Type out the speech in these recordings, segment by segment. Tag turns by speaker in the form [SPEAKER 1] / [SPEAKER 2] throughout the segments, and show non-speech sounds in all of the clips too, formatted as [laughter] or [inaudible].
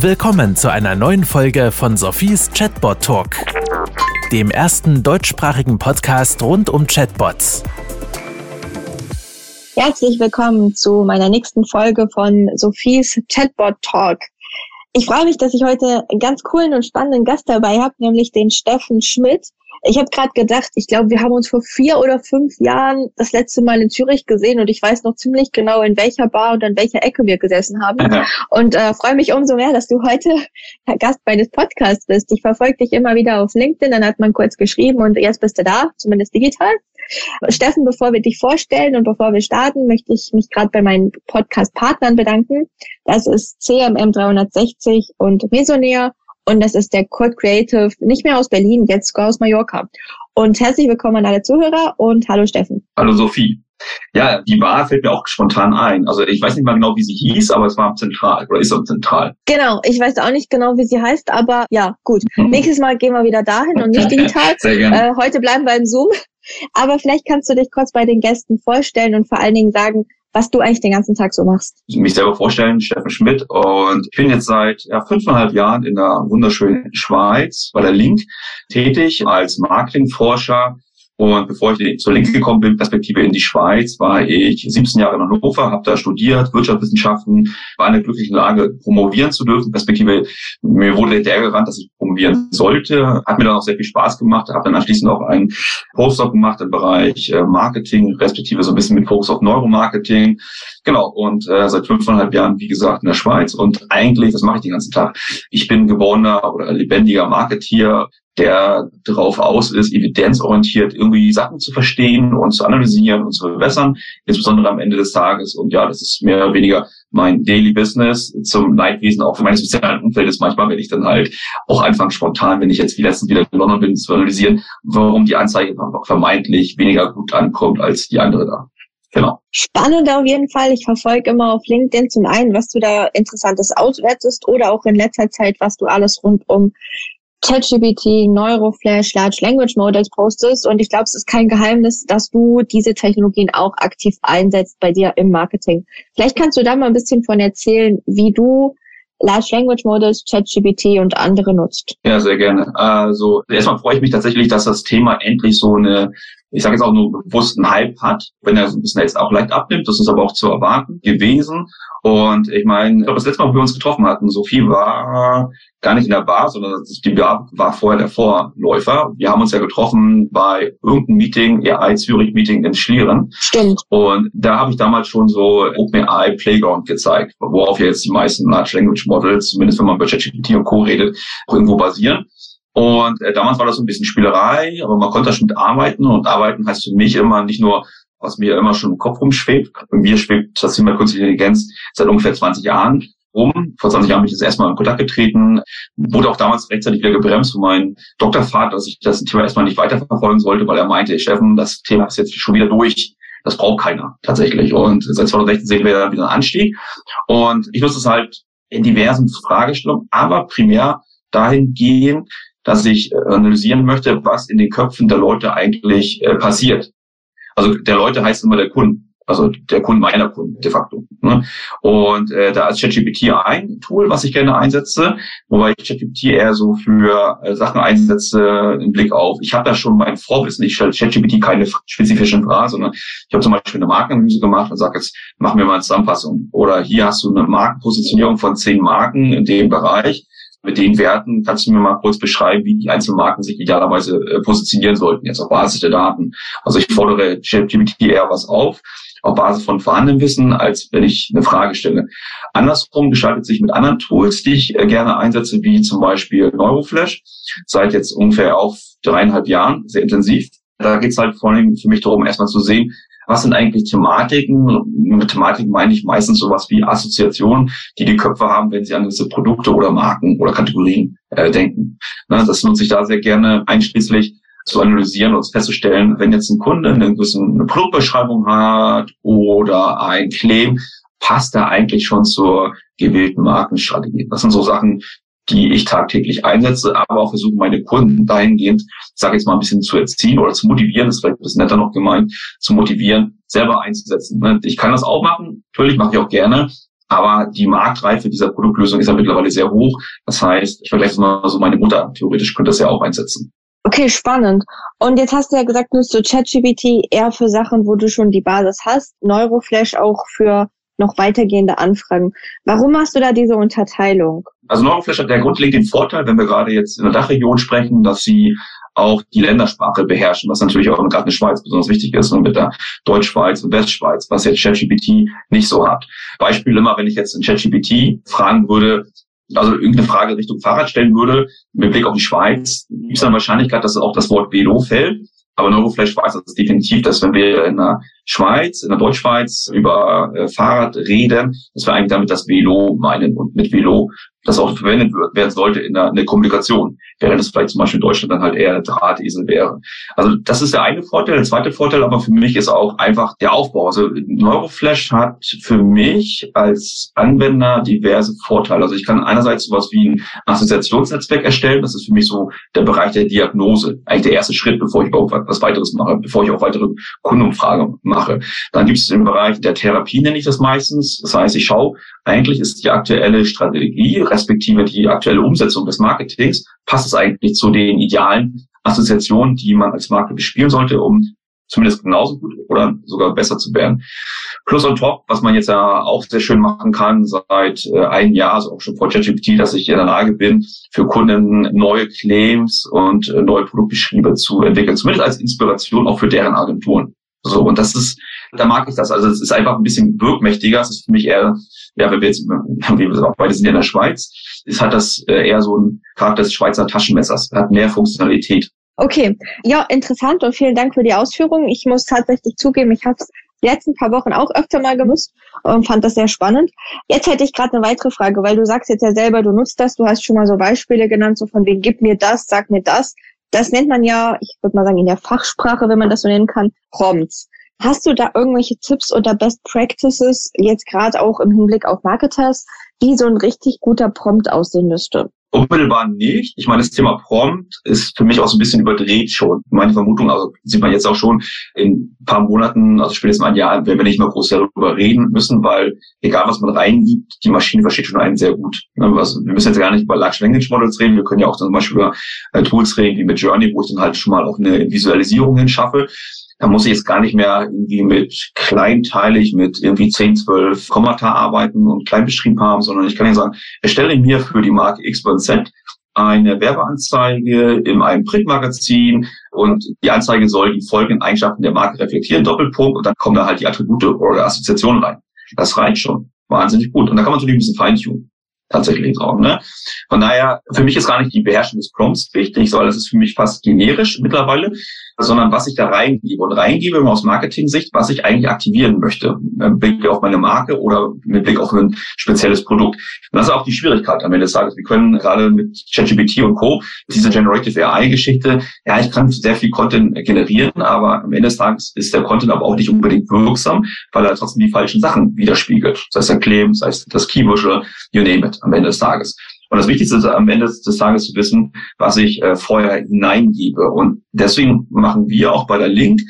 [SPEAKER 1] Willkommen zu einer neuen Folge von Sophies Chatbot Talk, dem ersten deutschsprachigen Podcast rund um Chatbots.
[SPEAKER 2] Herzlich willkommen zu meiner nächsten Folge von Sophies Chatbot Talk. Ich freue mich, dass ich heute einen ganz coolen und spannenden Gast dabei habe, nämlich den Steffen Schmidt. Ich habe gerade gedacht, ich glaube, wir haben uns vor vier oder fünf Jahren das letzte Mal in Zürich gesehen und ich weiß noch ziemlich genau, in welcher Bar und an welcher Ecke wir gesessen haben. Ja. Und äh, freue mich umso mehr, dass du heute [laughs] Gast meines Podcasts bist. Ich verfolge dich immer wieder auf LinkedIn, dann hat man kurz geschrieben und jetzt bist du da, zumindest digital. Steffen, bevor wir dich vorstellen und bevor wir starten, möchte ich mich gerade bei meinen Podcast-Partnern bedanken. Das ist CMM 360 und Mesonair und das ist der Kurt Creative, nicht mehr aus Berlin, jetzt sogar aus Mallorca. Und herzlich willkommen an alle Zuhörer und hallo Steffen.
[SPEAKER 3] Hallo Sophie. Ja, die Bar fällt mir auch spontan ein. Also ich weiß nicht mal genau, wie sie hieß, aber es war zentral oder ist am zentral.
[SPEAKER 2] Genau, ich weiß auch nicht genau, wie sie heißt, aber ja, gut. Mhm. Nächstes Mal gehen wir wieder dahin und nicht [laughs] digital. Sehr gerne. Äh, heute bleiben wir im Zoom. Aber vielleicht kannst du dich kurz bei den Gästen vorstellen und vor allen Dingen sagen, was du eigentlich den ganzen Tag so machst.
[SPEAKER 3] Mich selber vorstellen, Steffen Schmidt. Und ich bin jetzt seit ja, fünfeinhalb Jahren in der wunderschönen Schweiz bei der Link tätig als Marketingforscher und bevor ich zur Linke gekommen bin, Perspektive in die Schweiz, war ich 17 Jahre in Hannover, habe da studiert, Wirtschaftswissenschaften, war in der glücklichen Lage, promovieren zu dürfen. Perspektive, mir wurde der gerannt, dass ich promovieren sollte. Hat mir dann auch sehr viel Spaß gemacht, habe dann anschließend auch einen Postdoc gemacht im Bereich äh, Marketing, respektive so ein bisschen mit Fokus auf Neuromarketing. Genau, und äh, seit fünfeinhalb Jahren, wie gesagt, in der Schweiz. Und eigentlich, das mache ich den ganzen Tag. Ich bin geborener oder lebendiger Marketeer, der darauf aus ist, evidenzorientiert irgendwie Sachen zu verstehen und zu analysieren und zu verbessern, insbesondere am Ende des Tages. Und ja, das ist mehr oder weniger mein Daily Business zum Leidwesen auch für mein sozialen Umfeld ist manchmal, wenn ich dann halt auch anfange spontan, wenn ich jetzt wie letztens wieder in London bin, zu analysieren, warum die Anzeige vermeintlich weniger gut ankommt als die andere da. Genau.
[SPEAKER 2] Spannend auf jeden Fall. Ich verfolge immer auf LinkedIn zum einen, was du da Interessantes auswertest oder auch in letzter Zeit, was du alles rund um ChatGPT, Neuroflash, Large Language Models postest. Und ich glaube, es ist kein Geheimnis, dass du diese Technologien auch aktiv einsetzt bei dir im Marketing. Vielleicht kannst du da mal ein bisschen von erzählen, wie du Large Language Models, ChatGPT und andere nutzt.
[SPEAKER 3] Ja, sehr gerne. Also erstmal freue ich mich tatsächlich, dass das Thema endlich so eine ich sage jetzt auch nur bewussten Hype hat, wenn er so ein bisschen jetzt auch leicht abnimmt. Das ist aber auch zu erwarten gewesen. Und ich meine, ich glaube, das letzte Mal, wo wir uns getroffen hatten, Sophie war gar nicht in der Bar, sondern die Bar war vorher der Vorläufer. Wir haben uns ja getroffen bei irgendeinem Meeting, AI Zürich Meeting in Schlieren.
[SPEAKER 2] Stimmt.
[SPEAKER 3] Und da habe ich damals schon so OpenAI Playground gezeigt, worauf ja jetzt die meisten Large Language Models, zumindest wenn man bei ChatGPT und Co. redet, auch irgendwo basieren. Und äh, damals war das so ein bisschen Spielerei, aber man konnte da schon arbeiten. Und arbeiten heißt für mich immer nicht nur, was mir immer schon im Kopf rumschwebt. Bei mir schwebt das Thema künstliche Intelligenz seit ungefähr 20 Jahren rum. Vor 20 Jahren bin ich das erstmal in Kontakt getreten, wurde auch damals rechtzeitig wieder gebremst von meinem Doktorvater, dass ich das Thema erstmal nicht weiterverfolgen sollte, weil er meinte, Steffen, das Thema ist jetzt schon wieder durch. Das braucht keiner tatsächlich. Und seit 2016 sehen wir dann wieder einen Anstieg. Und ich nutze es halt in diversen Fragestellungen, aber primär dahingehend, dass ich äh, analysieren möchte, was in den Köpfen der Leute eigentlich äh, passiert. Also der Leute heißt immer der Kunden. Also der Kunden meiner Kunden de facto. Ne? Und äh, da ist ChatGPT ein Tool, was ich gerne einsetze, wobei ich ChatGPT eher so für äh, Sachen einsetze im Blick auf, ich habe da schon mein Vorwissen, ich stelle ChatGPT keine spezifischen Fragen, sondern ich habe zum Beispiel eine Markenanalyse gemacht und sage jetzt, mach mir mal eine Zusammenfassung. Oder hier hast du eine Markenpositionierung von zehn Marken in dem Bereich mit den Werten kannst du mir mal kurz beschreiben, wie die einzelnen Marken sich idealerweise äh, positionieren sollten, jetzt auf Basis der Daten. Also ich fordere ChatGPT eher was auf, auf Basis von vorhandenem Wissen, als wenn ich eine Frage stelle. Andersrum gestaltet sich mit anderen Tools, die ich äh, gerne einsetze, wie zum Beispiel Neuroflash, seit jetzt ungefähr auf dreieinhalb Jahren, sehr intensiv. Da geht es halt vor allem für mich darum, erstmal zu sehen, was sind eigentlich Thematiken? Mit Thematiken meine ich meistens sowas wie Assoziationen, die die Köpfe haben, wenn sie an diese Produkte oder Marken oder Kategorien äh, denken. Ne, das nutze ich da sehr gerne einschließlich zu analysieren und festzustellen, wenn jetzt ein Kunde eine gewisse Produktbeschreibung hat oder ein Claim, passt da eigentlich schon zur gewählten Markenstrategie. Das sind so Sachen, die ich tagtäglich einsetze, aber auch versuche, meine Kunden dahingehend, ich sage jetzt mal ein bisschen zu erziehen oder zu motivieren, ist vielleicht ein bisschen netter noch gemeint, zu motivieren, selber einzusetzen. Ne? Ich kann das auch machen, natürlich mache ich auch gerne, Aber die Marktreife dieser Produktlösung ist ja mittlerweile sehr hoch. Das heißt, ich vergleiche mal so meine Mutter, theoretisch könnte das ja auch einsetzen.
[SPEAKER 2] Okay, spannend. Und jetzt hast du ja gesagt, nutzt du ChatGPT eher für Sachen, wo du schon die Basis hast, Neuroflash auch für noch weitergehende Anfragen. Warum machst du da diese Unterteilung?
[SPEAKER 3] Also Neuroflash hat der grundlegend den Vorteil, wenn wir gerade jetzt in der Dachregion sprechen, dass sie auch die Ländersprache beherrschen, was natürlich auch gerade in der Schweiz besonders wichtig ist und mit der Deutschschweiz und Westschweiz, was jetzt ChatGPT nicht so hat. Beispiel immer, wenn ich jetzt in ChatGPT fragen würde, also irgendeine Frage Richtung Fahrrad stellen würde, mit Blick auf die Schweiz, gibt es dann Wahrscheinlichkeit, dass auch das Wort Velo fällt. Aber Neuroflash weiß das definitiv, dass wenn wir in der Schweiz, in der Deutschschweiz über äh, Fahrrad reden, dass wir eigentlich damit das Velo meinen und mit Velo das auch verwendet wird, werden sollte in der, in der Kommunikation, während es vielleicht zum Beispiel in Deutschland dann halt eher Drahtesel wäre. Also das ist der eine Vorteil. Der zweite Vorteil aber für mich ist auch einfach der Aufbau. Also Neuroflash hat für mich als Anwender diverse Vorteile. Also ich kann einerseits sowas wie ein Assoziationsnetzwerk erstellen. Das ist für mich so der Bereich der Diagnose. Eigentlich der erste Schritt, bevor ich überhaupt was weiteres mache, bevor ich auch weitere Kundenumfragen mache. Dann gibt es den Bereich der Therapie, nenne ich das meistens. Das heißt, ich schaue, eigentlich ist die aktuelle Strategie, respektive die aktuelle Umsetzung des Marketings, passt es eigentlich zu den idealen Assoziationen, die man als Marke bespielen sollte, um zumindest genauso gut oder sogar besser zu werden. Plus on top, was man jetzt ja auch sehr schön machen kann seit äh, einem Jahr, also auch schon vor ChatGPT, dass ich in der Lage bin, für Kunden neue Claims und äh, neue Produktbeschriebe zu entwickeln, zumindest als Inspiration auch für deren Agenturen. So, und das ist, da mag ich das. Also es ist einfach ein bisschen wirkmächtiger. Es ist für mich eher, ja, wenn wir jetzt, wie [laughs] wir sagen, beide sind ja in der Schweiz, ist hat das äh, eher so ein Charakter des Schweizer Taschenmessers. Hat mehr Funktionalität.
[SPEAKER 2] Okay, ja, interessant und vielen Dank für die Ausführungen. Ich muss tatsächlich zugeben, ich habe es die letzten paar Wochen auch öfter mal genutzt und fand das sehr spannend. Jetzt hätte ich gerade eine weitere Frage, weil du sagst jetzt ja selber, du nutzt das, du hast schon mal so Beispiele genannt, so von wegen, gib mir das, sag mir das. Das nennt man ja, ich würde mal sagen, in der Fachsprache, wenn man das so nennen kann, Prompts. Hast du da irgendwelche Tipps oder Best Practices, jetzt gerade auch im Hinblick auf Marketers, wie so ein richtig guter Prompt aussehen müsste?
[SPEAKER 3] Unmittelbar nicht. Ich meine, das Thema Prompt ist für mich auch so ein bisschen überdreht schon. Meine Vermutung, also sieht man jetzt auch schon in ein paar Monaten, also spätestens ein Jahr, werden wir nicht mehr groß darüber reden müssen, weil egal was man reingibt, die Maschine versteht schon einen sehr gut. Also wir müssen jetzt gar nicht über Large Language Models reden, wir können ja auch zum Beispiel über äh, Tools reden wie mit Journey, wo ich dann halt schon mal auch eine Visualisierung hinschaffe. Da muss ich jetzt gar nicht mehr irgendwie mit kleinteilig mit irgendwie 10, 12 Kommata arbeiten und klein beschrieben haben, sondern ich kann ja sagen, erstelle mir für die Marke X, Y, Z eine Werbeanzeige in einem Printmagazin und die Anzeige soll die folgenden Eigenschaften der Marke reflektieren, Doppelpunkt, und dann kommen da halt die Attribute oder Assoziationen rein. Das reicht schon. Wahnsinnig gut. Und da kann man natürlich ein bisschen feintunen tatsächlich auch. Ne? Von daher, für mich ist gar nicht die Beherrschung des Prompts wichtig, sondern das ist für mich fast generisch mittlerweile, sondern was ich da reingebe und reingebe aus Marketing-Sicht, was ich eigentlich aktivieren möchte, mit Blick auf meine Marke oder mit Blick auf ein spezielles Produkt. Und das ist auch die Schwierigkeit am Ende des Tages. Wir können gerade mit ChatGPT und Co. diese Generative AI-Geschichte, ja, ich kann sehr viel Content generieren, aber am Ende des Tages ist der Content aber auch nicht unbedingt wirksam, weil er trotzdem die falschen Sachen widerspiegelt. Sei es der Claim, sei es das Keyword, you name it am Ende des Tages. Und das Wichtigste ist am Ende des Tages zu wissen, was ich äh, vorher hineingebe. Und deswegen machen wir auch bei der Link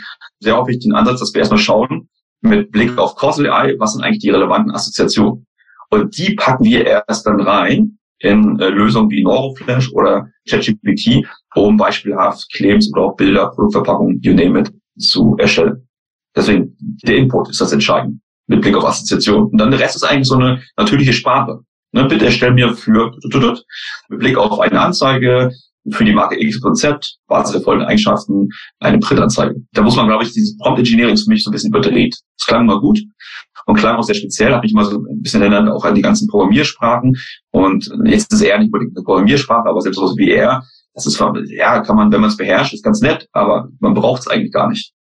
[SPEAKER 3] sehr häufig den Ansatz, dass wir erstmal schauen, mit Blick auf Causal AI, was sind eigentlich die relevanten Assoziationen? Und die packen wir erst dann rein in äh, Lösungen wie Neuroflash oder ChatGPT, um beispielhaft Claims oder auch Bilder, Produktverpackungen, you name it, zu erstellen. Deswegen, der Input ist das Entscheidende mit Blick auf Assoziationen. Und dann der Rest ist eigentlich so eine natürliche Sprache. Ne, bitte erstell mir für mit Blick auf eine Anzeige für die Marke X Z, Basis der folgenden Eigenschaften, eine Printanzeige. Da muss man, glaube ich, dieses Prompt Engineering für mich so ein bisschen überdreht. Das klang mal gut und klang auch sehr speziell, habe ich mal so ein bisschen erinnert auch an die ganzen Programmiersprachen. Und jetzt ist es eher nicht unbedingt eine Programmiersprache, aber selbst so wie er, das ist, ja, kann man, wenn man es beherrscht, ist ganz nett, aber man braucht es eigentlich gar nicht.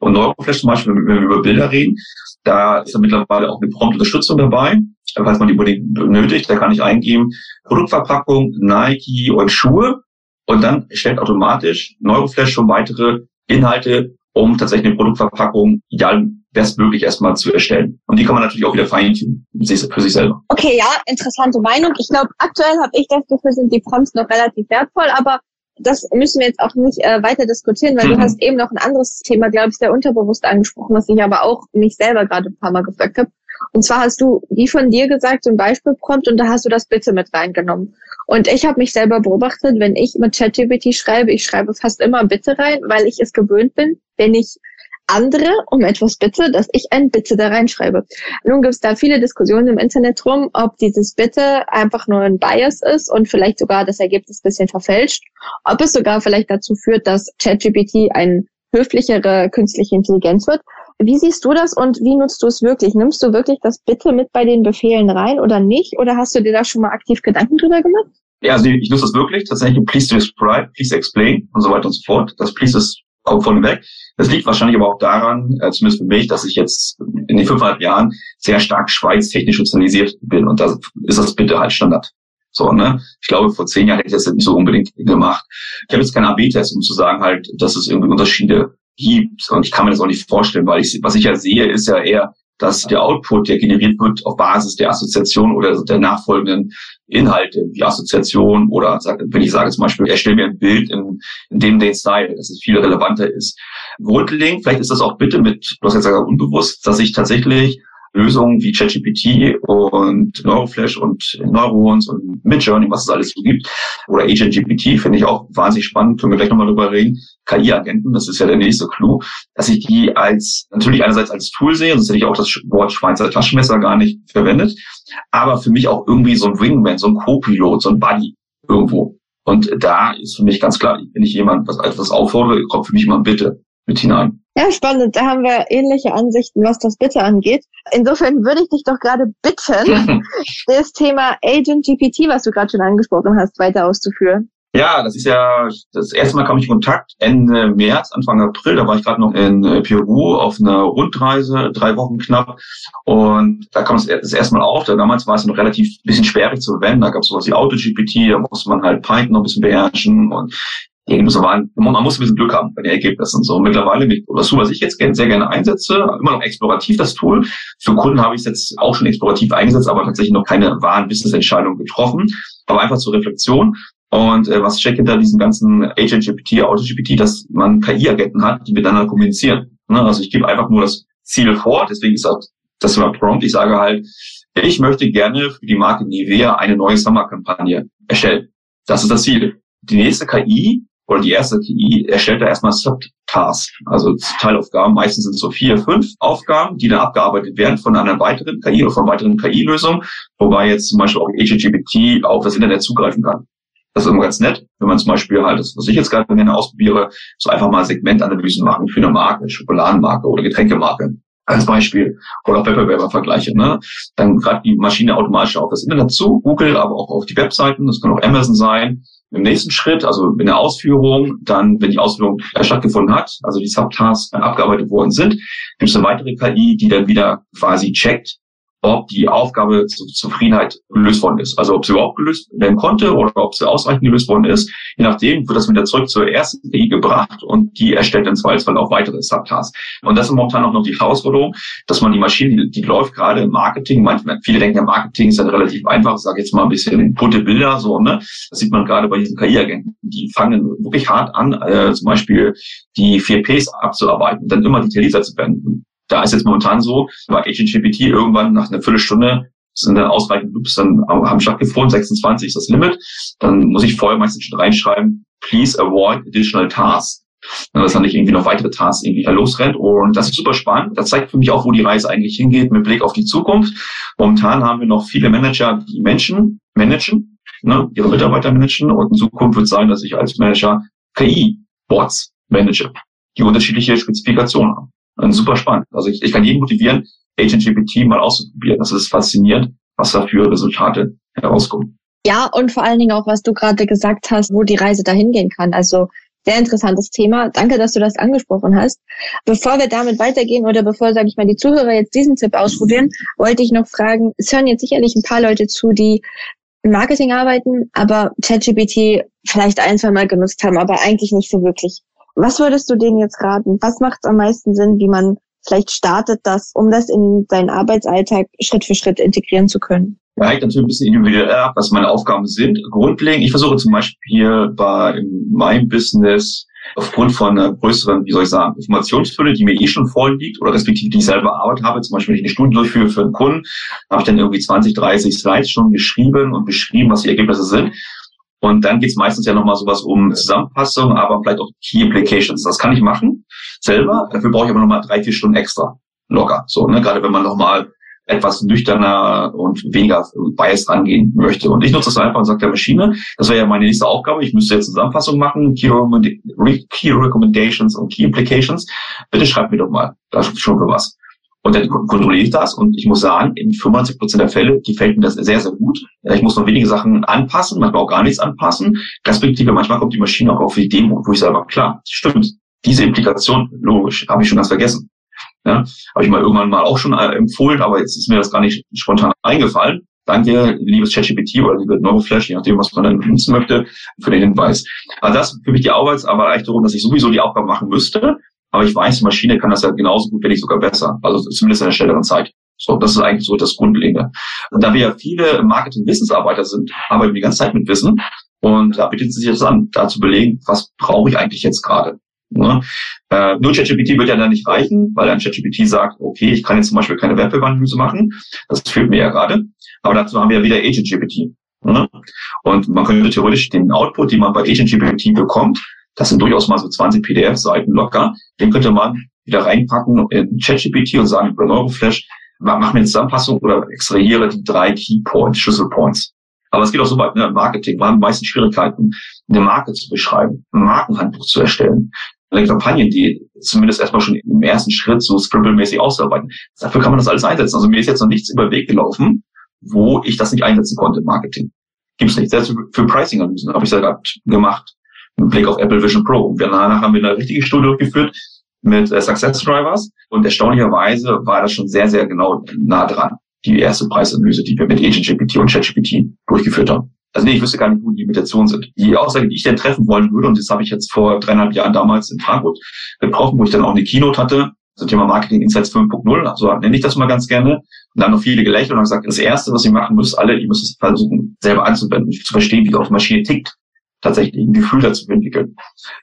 [SPEAKER 3] Und Neuroflash zum Beispiel, wenn wir über Bilder reden, da ist ja mittlerweile auch eine Prompt-Unterstützung dabei falls man die unbedingt benötigt, da kann ich eingeben, Produktverpackung, Nike und Schuhe und dann stellt automatisch Neuroflash schon weitere Inhalte, um tatsächlich eine Produktverpackung ideal bestmöglich erstmal zu erstellen. Und die kann man natürlich auch wieder feintunen für sich selber.
[SPEAKER 2] Okay, ja, interessante Meinung. Ich glaube, aktuell habe ich das Gefühl, sind die Prompts noch relativ wertvoll, aber das müssen wir jetzt auch nicht äh, weiter diskutieren, weil mhm. du hast eben noch ein anderes Thema, glaube ich, sehr unterbewusst angesprochen, was ich aber auch mich selber gerade ein paar Mal gefragt habe. Und zwar hast du, wie von dir gesagt, so ein Beispielprompt und da hast du das Bitte mit reingenommen. Und ich habe mich selber beobachtet, wenn ich mit ChatGPT schreibe, ich schreibe fast immer Bitte rein, weil ich es gewöhnt bin, wenn ich andere um etwas bitte, dass ich ein Bitte da reinschreibe. Nun gibt es da viele Diskussionen im Internet drum, ob dieses Bitte einfach nur ein Bias ist und vielleicht sogar das Ergebnis bisschen verfälscht, ob es sogar vielleicht dazu führt, dass ChatGPT ein höflichere künstliche Intelligenz wird. Wie siehst du das und wie nutzt du es wirklich? Nimmst du wirklich das Bitte mit bei den Befehlen rein oder nicht? Oder hast du dir da schon mal aktiv Gedanken drüber gemacht?
[SPEAKER 3] Ja, also ich nutze das wirklich tatsächlich. Please describe, please explain und so weiter und so fort. Das Please ist kommt von weg. Das liegt wahrscheinlich aber auch daran, äh, zumindest für mich, dass ich jetzt in den fünfeinhalb Jahren sehr stark schweiztechnisch sozialisiert bin und da ist das bitte halt Standard. So, ne? Ich glaube, vor zehn Jahren hätte ich das nicht so unbedingt gemacht. Ich habe jetzt keinen AB-Test, um zu sagen halt, dass es irgendwie Unterschiede gibt. Und ich kann mir das auch nicht vorstellen, weil ich, was ich ja sehe, ist ja eher, dass der Output, der generiert wird auf Basis der Assoziation oder der nachfolgenden Inhalte, wie Assoziation oder wenn ich sage zum Beispiel, erstelle mir ein Bild in, in dem den Style, dass es viel relevanter ist. Grundlegend, vielleicht ist das auch bitte mit, du hast jetzt gesagt, unbewusst, dass ich tatsächlich Lösungen wie ChatGPT und Neuroflash und Neurons und Midjourney, was es alles so gibt, oder AgentGPT, finde ich auch wahnsinnig spannend, können wir gleich nochmal drüber reden. KI-Agenten, das ist ja der nächste Clou, dass ich die als, natürlich einerseits als Tool sehe, sonst hätte ich auch das Wort Schweizer Taschenmesser gar nicht verwendet, aber für mich auch irgendwie so ein Wingman, so ein Co-Pilot, so ein Buddy irgendwo. Und da ist für mich ganz klar, wenn ich jemand was etwas auffordere, kommt für mich mal Bitte mit hinein.
[SPEAKER 2] Ja, spannend. Da haben wir ähnliche Ansichten, was das Bitte angeht. Insofern würde ich dich doch gerade bitten, [laughs] das Thema Agent GPT, was du gerade schon angesprochen hast, weiter auszuführen.
[SPEAKER 3] Ja, das ist ja das erste Mal kam ich in Kontakt Ende März, Anfang April. Da war ich gerade noch in äh, Peru auf einer Rundreise, drei Wochen knapp. Und da kam es das erste Mal auf. Damals war es noch relativ bisschen schwierig zu verwenden. Da gab es sowas wie Auto-GPT, da musste man halt Python noch ein bisschen beherrschen. Und die Ergebnisse waren, man muss ein bisschen Glück haben bei den Ergebnissen. So mittlerweile, das Tool, was ich jetzt sehr gerne einsetze, immer noch explorativ das Tool. Für Kunden habe ich es jetzt auch schon explorativ eingesetzt, aber tatsächlich noch keine wahren Business-Entscheidungen getroffen. Aber einfach zur Reflexion. Und äh, was steckt hinter diesem ganzen Agent-GPT, Auto-GPT, dass man KI-Agenten hat, die miteinander kommunizieren. Ne? Also ich gebe einfach nur das Ziel vor, deswegen ist das, das immer Prompt. Ich sage halt, ich möchte gerne für die Marke Nivea eine neue Summer-Kampagne erstellen. Das ist das Ziel. Die nächste KI oder die erste KI erstellt da erstmal Subtasks, also Teilaufgaben. Meistens sind so vier, fünf Aufgaben, die dann abgearbeitet werden von einer weiteren KI oder von weiteren KI-Lösungen, wobei jetzt zum Beispiel auch HGPT auf das Internet zugreifen kann. Das ist immer ganz nett, wenn man zum Beispiel halt, das, was ich jetzt gerade gerne ausprobiere, so einfach mal Segmentanalysen machen für eine Marke, Schokoladenmarke oder Getränkemarke als Beispiel oder auch Wettbewerber vergleiche. Ne? Dann greift die Maschine automatisch auf das Internet zu, Google, aber auch auf die Webseiten, das kann auch Amazon sein, im nächsten Schritt, also in der Ausführung, dann, wenn die Ausführung stattgefunden hat, also die Subtasks abgearbeitet worden sind, gibt es eine weitere KI, die dann wieder quasi checkt, ob die Aufgabe zur Zufriedenheit gelöst worden ist. Also ob sie überhaupt gelöst werden konnte oder ob sie ausreichend gelöst worden ist. Je nachdem wird das wieder zurück zur ersten KI gebracht und die erstellt dann zweifelsfall auch weitere Subtasks. Und das ist momentan auch noch die Herausforderung, dass man die Maschine, die, die läuft gerade im Marketing, manchmal, viele denken ja, Marketing ist dann relativ einfach, ich sage jetzt mal ein bisschen bunte Bilder, so, ne? Das sieht man gerade bei diesen KI-Agenten. Die fangen wirklich hart an, äh, zum Beispiel die 4Ps abzuarbeiten, dann immer detaillierter zu werden da ist jetzt momentan so, bei Agent GPT irgendwann nach einer Viertelstunde sind dann ausreichend Loops dann haben stattgefunden, 26 ist das Limit. Dann muss ich vorher meistens schon reinschreiben, please avoid additional tasks. Dass dann nicht irgendwie noch weitere Tasks irgendwie losrennt. Und das ist super spannend. Das zeigt für mich auch, wo die Reise eigentlich hingeht mit Blick auf die Zukunft. Momentan haben wir noch viele Manager, die Menschen managen, ne, ihre Mitarbeiter managen. Und in Zukunft wird es sein, dass ich als Manager KI-Bots manage, die unterschiedliche Spezifikationen haben. Und super spannend. Also ich, ich kann jeden motivieren, Agent GPT mal auszuprobieren. Das ist faszinierend, was da für Resultate herauskommen.
[SPEAKER 2] Ja, und vor allen Dingen auch, was du gerade gesagt hast, wo die Reise dahin gehen kann. Also sehr interessantes Thema. Danke, dass du das angesprochen hast. Bevor wir damit weitergehen oder bevor, sage ich mal, die Zuhörer jetzt diesen Tipp ausprobieren, wollte ich noch fragen, es hören jetzt sicherlich ein paar Leute zu, die im Marketing arbeiten, aber ChatGPT vielleicht ein, zwei Mal genutzt haben, aber eigentlich nicht so wirklich. Was würdest du denen jetzt raten? Was macht am meisten Sinn, wie man vielleicht startet das, um das in seinen Arbeitsalltag Schritt für Schritt integrieren zu können?
[SPEAKER 3] Ja, hängt natürlich ein bisschen individuell ab, was meine Aufgaben sind. Grundlegend, ich versuche zum Beispiel bei meinem Business aufgrund von einer größeren, wie soll ich sagen, Informationsfülle, die mir eh schon vorliegt oder respektive die ich selber bearbeitet habe, zum Beispiel wenn ich eine Studie durchführe für einen Kunden, habe ich dann irgendwie 20, 30 Slides schon geschrieben und beschrieben, was die Ergebnisse sind. Und dann geht's meistens ja nochmal sowas um Zusammenfassung, aber vielleicht auch Key Implications. Das kann ich machen selber. Dafür brauche ich aber nochmal drei, vier Stunden extra. Locker. So, ne? Gerade wenn man nochmal etwas nüchterner und weniger biased rangehen möchte. Und ich nutze das einfach und sage der Maschine, das wäre ja meine nächste Aufgabe, ich müsste jetzt Zusammenfassung machen, Key, Key Recommendations und Key Implications. Bitte schreibt mir doch mal, da schon für was. Und dann kontrolliere ich das und ich muss sagen, in 95 Prozent der Fälle gefällt mir das sehr, sehr gut. Ich muss noch wenige Sachen anpassen, manchmal auch gar nichts anpassen. Respektive manchmal kommt die Maschine auch auf Ideen, wo ich sage, klar, stimmt. Diese Implikation, logisch, habe ich schon ganz vergessen. Ja, habe ich mal irgendwann mal auch schon äh, empfohlen, aber jetzt ist mir das gar nicht spontan eingefallen. Danke, liebes ChatGPT oder liebe Neuroflash, je nachdem, was man dann nutzen möchte, für den Hinweis. Also das für mich die Arbeitserleichterung, dass ich sowieso die Aufgabe machen müsste, aber ich weiß, die Maschine kann das ja genauso gut, wenn nicht sogar besser. Also zumindest in der schnelleren Zeit. So, das ist eigentlich so das Grundlegende. Und da wir ja viele Marketing-Wissensarbeiter sind, arbeiten wir die ganze Zeit mit Wissen. Und da bietet es sich jetzt an, da zu belegen, was brauche ich eigentlich jetzt gerade. Ne? Äh, nur ChatGPT wird ja dann nicht reichen, weil dann ChatGPT sagt, okay, ich kann jetzt zum Beispiel keine Webanalyse machen. Das fehlt mir ja gerade. Aber dazu haben wir ja wieder AgentGPT. Ne? Und man könnte theoretisch den Output, den man bei AgentGPT bekommt, das sind durchaus mal so 20 PDF-Seiten locker. Den könnte man wieder reinpacken in ChatGPT und sagen, über Neuroflash, mach mir eine Zusammenfassung oder extrahiere die drei Key Points, Schlüsselpoints. Aber es geht auch so weit, ne, Marketing. Wir haben meistens Schwierigkeiten, eine Marke zu beschreiben, ein Markenhandbuch zu erstellen, eine Kampagne, die zumindest erstmal schon im ersten Schritt so Scribble-mäßig auszuarbeiten. Dafür kann man das alles einsetzen. Also mir ist jetzt noch nichts über den Weg gelaufen, wo ich das nicht einsetzen konnte im Marketing. Gibt's nicht. Selbst für Pricing-Analysen habe ich es ja gemacht mit Blick auf Apple Vision Pro. Danach haben wir eine richtige Studie durchgeführt mit äh, Success Drivers und erstaunlicherweise war das schon sehr, sehr genau nah dran. Die erste Preisanalyse, die wir mit AgentGPT und ChatGPT durchgeführt haben. Also nee, ich wüsste gar nicht, wo die Limitationen sind. Die Aussage, die ich denn treffen wollen würde, und das habe ich jetzt vor dreieinhalb Jahren damals in Frankfurt getroffen, wo ich dann auch eine Keynote hatte, zum Thema Marketing Insights 5.0, also nenne ich das mal ganz gerne. Und dann noch viele gelächelt und haben gesagt, das Erste, was ihr machen müsst, alle, ihr müsst es versuchen, selber anzuwenden, zu verstehen, wie die Maschine tickt tatsächlich ein Gefühl dazu entwickeln.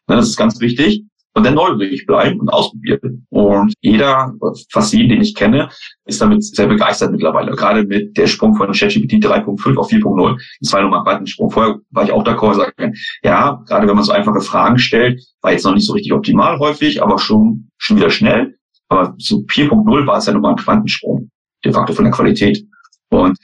[SPEAKER 3] Ne, das ist ganz wichtig. Und dann neugierig bleiben und ausprobieren. Und jeder, fast jeden, den ich kenne, ist damit sehr begeistert mittlerweile. Gerade mit der Sprung von ChatGPT 3.5 auf 4.0. Das war nochmal ein Sprung. Vorher war ich auch d'accord sagte, ja, gerade wenn man so einfache Fragen stellt, war jetzt noch nicht so richtig optimal häufig, aber schon, schon wieder schnell. Aber zu 4.0 war es ja nochmal ein Quantensprung. De facto von der Qualität. Und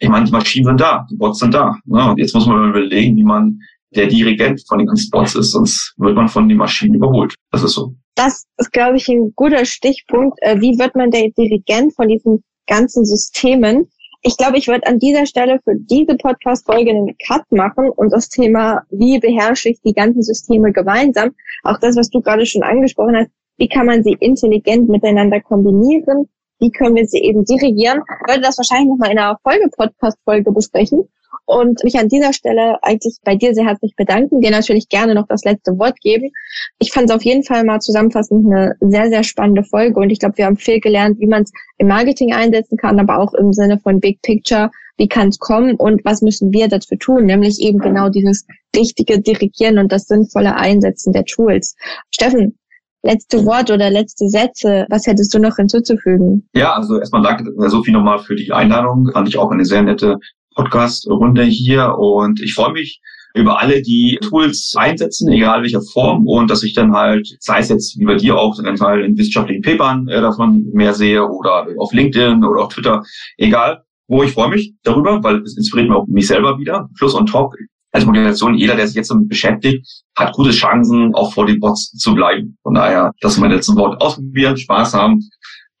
[SPEAKER 3] ich meine, die Maschinen sind da, die Bots sind da. Ne? Und jetzt muss man überlegen, wie man der Dirigent von den Spots ist, sonst wird man von den Maschinen überholt. Das ist so.
[SPEAKER 2] Das ist, glaube ich, ein guter Stichpunkt. Äh, wie wird man der Dirigent von diesen ganzen Systemen? Ich glaube, ich würde an dieser Stelle für diese Podcast-Folge einen Cut machen und das Thema, wie beherrsche ich die ganzen Systeme gemeinsam, auch das, was du gerade schon angesprochen hast, wie kann man sie intelligent miteinander kombinieren, wie können wir sie eben dirigieren, ich würde das wahrscheinlich nochmal in einer Folge-Podcast-Folge besprechen und mich an dieser Stelle eigentlich bei dir sehr herzlich bedanken, dir natürlich gerne noch das letzte Wort geben. Ich fand es auf jeden Fall mal zusammenfassend eine sehr, sehr spannende Folge und ich glaube, wir haben viel gelernt, wie man es im Marketing einsetzen kann, aber auch im Sinne von Big Picture, wie kann es kommen und was müssen wir dafür tun, nämlich eben genau dieses richtige Dirigieren und das sinnvolle Einsetzen der Tools. Steffen, letzte Wort oder letzte Sätze, was hättest du noch hinzuzufügen?
[SPEAKER 3] Ja, also erstmal danke Sophie nochmal für die Einladung. Fand ich auch eine sehr nette Podcast-Runde hier und ich freue mich über alle, die Tools einsetzen, egal welcher Form und dass ich dann halt, sei es jetzt wie bei dir auch, dann Teil in wissenschaftlichen Papern äh, davon mehr sehe oder auf LinkedIn oder auf Twitter, egal wo, ich freue mich darüber, weil es inspiriert mir auch mich selber wieder. Plus on top, als Motivation, jeder, der sich jetzt damit beschäftigt, hat gute Chancen, auch vor den Bots zu bleiben. Von daher, das ist mein letztes Wort. Ausprobieren, Spaß haben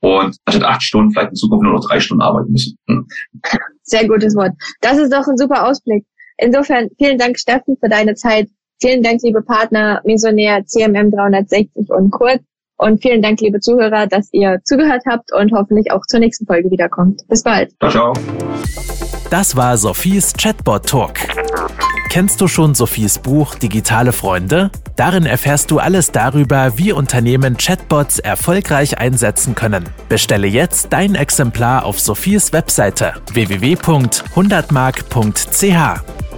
[SPEAKER 3] und anstatt acht Stunden vielleicht in Zukunft nur noch drei Stunden arbeiten müssen. Hm.
[SPEAKER 2] Sehr gutes Wort. Das ist doch ein super Ausblick. Insofern vielen Dank, Steffen, für deine Zeit. Vielen Dank, liebe Partner, Missionär, CMM 360 und Kurt. Und vielen Dank, liebe Zuhörer, dass ihr zugehört habt und hoffentlich auch zur nächsten Folge wiederkommt. Bis bald.
[SPEAKER 3] Ciao, ciao.
[SPEAKER 1] Das war Sophies Chatbot Talk. Kennst du schon Sophies Buch Digitale Freunde? Darin erfährst du alles darüber, wie Unternehmen Chatbots erfolgreich einsetzen können. Bestelle jetzt dein Exemplar auf Sophies Webseite www.100mark.ch.